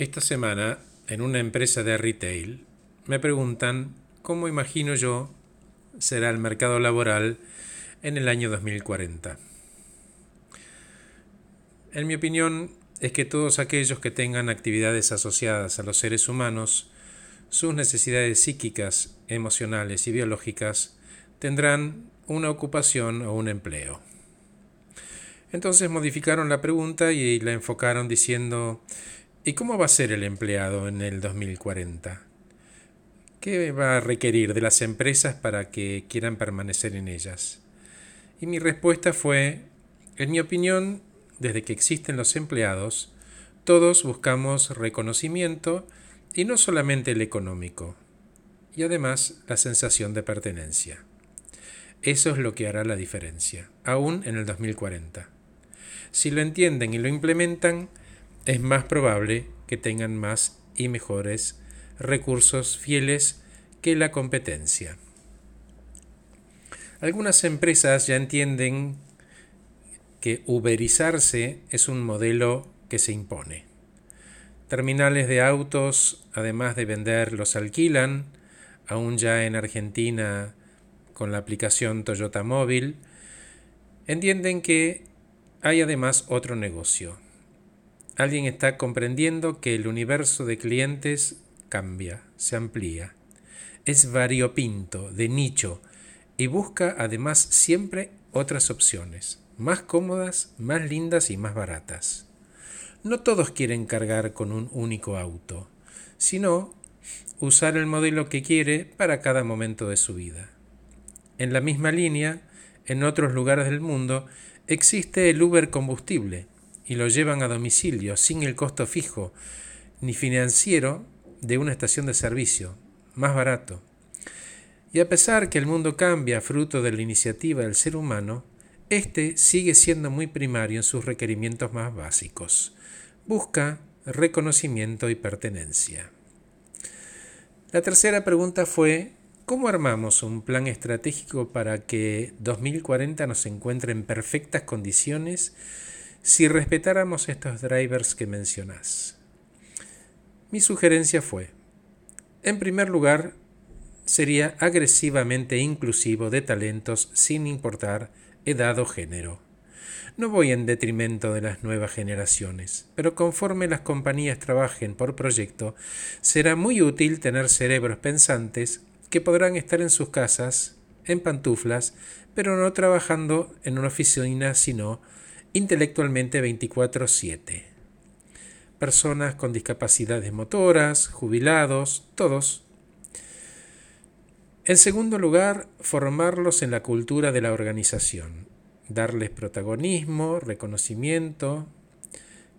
Esta semana, en una empresa de retail, me preguntan cómo imagino yo será el mercado laboral en el año 2040. En mi opinión es que todos aquellos que tengan actividades asociadas a los seres humanos, sus necesidades psíquicas, emocionales y biológicas tendrán una ocupación o un empleo. Entonces modificaron la pregunta y la enfocaron diciendo ¿Y cómo va a ser el empleado en el 2040? ¿Qué va a requerir de las empresas para que quieran permanecer en ellas? Y mi respuesta fue, en mi opinión, desde que existen los empleados, todos buscamos reconocimiento y no solamente el económico, y además la sensación de pertenencia. Eso es lo que hará la diferencia, aún en el 2040. Si lo entienden y lo implementan, es más probable que tengan más y mejores recursos fieles que la competencia. Algunas empresas ya entienden que uberizarse es un modelo que se impone. Terminales de autos, además de vender, los alquilan, aún ya en Argentina con la aplicación Toyota Móvil, entienden que hay además otro negocio, alguien está comprendiendo que el universo de clientes cambia, se amplía. Es variopinto, de nicho, y busca además siempre otras opciones, más cómodas, más lindas y más baratas. No todos quieren cargar con un único auto, sino usar el modelo que quiere para cada momento de su vida. En la misma línea, en otros lugares del mundo, existe el Uber combustible, y lo llevan a domicilio sin el costo fijo ni financiero de una estación de servicio, más barato. Y a pesar que el mundo cambia fruto de la iniciativa del ser humano, éste sigue siendo muy primario en sus requerimientos más básicos. Busca reconocimiento y pertenencia. La tercera pregunta fue, ¿cómo armamos un plan estratégico para que 2040 nos encuentre en perfectas condiciones si respetáramos estos drivers que mencionás. Mi sugerencia fue, en primer lugar, sería agresivamente inclusivo de talentos sin importar edad o género. No voy en detrimento de las nuevas generaciones, pero conforme las compañías trabajen por proyecto, será muy útil tener cerebros pensantes que podrán estar en sus casas, en pantuflas, pero no trabajando en una oficina, sino intelectualmente 24/7. Personas con discapacidades motoras, jubilados, todos. En segundo lugar, formarlos en la cultura de la organización, darles protagonismo, reconocimiento.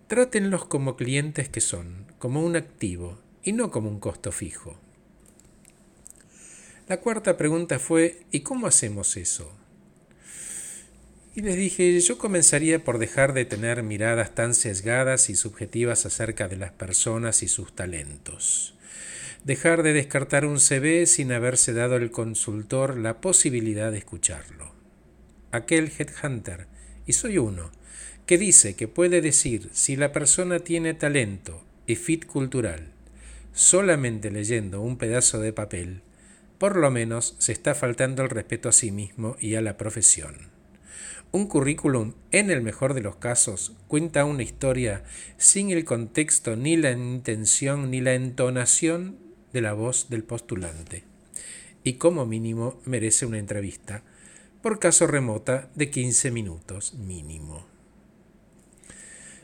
Trátenlos como clientes que son, como un activo y no como un costo fijo. La cuarta pregunta fue ¿y cómo hacemos eso? Y les dije, yo comenzaría por dejar de tener miradas tan sesgadas y subjetivas acerca de las personas y sus talentos. Dejar de descartar un CV sin haberse dado al consultor la posibilidad de escucharlo. Aquel headhunter, y soy uno, que dice que puede decir si la persona tiene talento y fit cultural solamente leyendo un pedazo de papel, por lo menos se está faltando el respeto a sí mismo y a la profesión. Un currículum, en el mejor de los casos, cuenta una historia sin el contexto ni la intención ni la entonación de la voz del postulante, y como mínimo merece una entrevista, por caso remota de 15 minutos mínimo.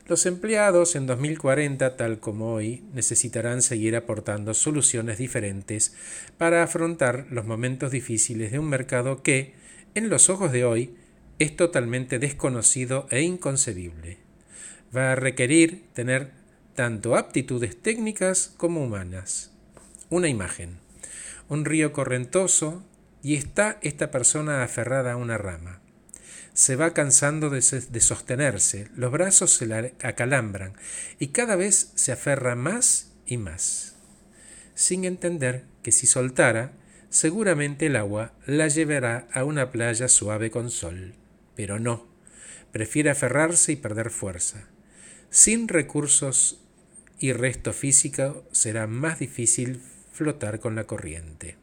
Los empleados en 2040, tal como hoy, necesitarán seguir aportando soluciones diferentes para afrontar los momentos difíciles de un mercado que, en los ojos de hoy, es totalmente desconocido e inconcebible. Va a requerir tener tanto aptitudes técnicas como humanas. Una imagen. Un río correntoso y está esta persona aferrada a una rama. Se va cansando de, sostenerse, los brazos se la acalambran y cada vez se aferra más y más, sin entender que si soltara, seguramente el agua la llevará a una playa suave con sol pero no, prefiere aferrarse y perder fuerza. Sin recursos y resto físico será más difícil flotar con la corriente.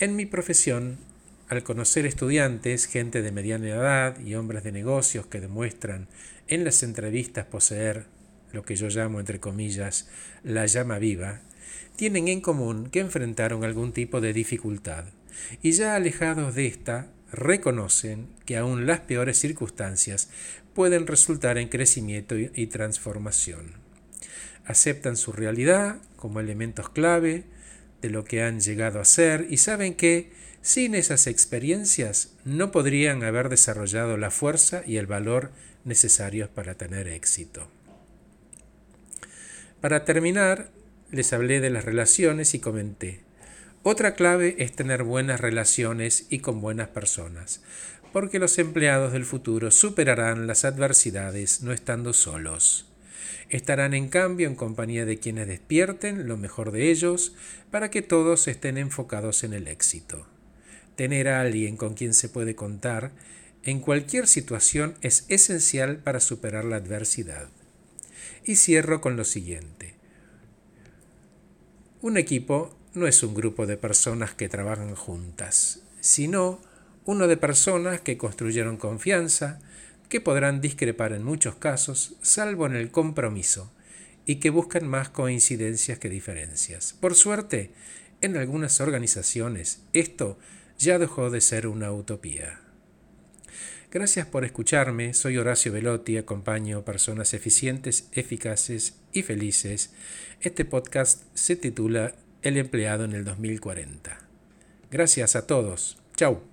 En mi profesión, al conocer estudiantes, gente de mediana edad y hombres de negocios que demuestran en las entrevistas poseer lo que yo llamo entre comillas la llama viva, tienen en común que enfrentaron algún tipo de dificultad y ya alejados de esta reconocen que aún las peores circunstancias pueden resultar en crecimiento y transformación. Aceptan su realidad como elementos clave de lo que han llegado a ser y saben que sin esas experiencias no podrían haber desarrollado la fuerza y el valor necesarios para tener éxito. Para terminar, les hablé de las relaciones y comenté, otra clave es tener buenas relaciones y con buenas personas, porque los empleados del futuro superarán las adversidades no estando solos. Estarán en cambio en compañía de quienes despierten lo mejor de ellos para que todos estén enfocados en el éxito. Tener a alguien con quien se puede contar en cualquier situación es esencial para superar la adversidad. Y cierro con lo siguiente. Un equipo no es un grupo de personas que trabajan juntas, sino uno de personas que construyeron confianza, que podrán discrepar en muchos casos, salvo en el compromiso, y que buscan más coincidencias que diferencias. Por suerte, en algunas organizaciones esto ya dejó de ser una utopía. Gracias por escucharme, soy Horacio Velotti, acompaño personas eficientes, eficaces y felices. Este podcast se titula El empleado en el 2040. Gracias a todos. Chau.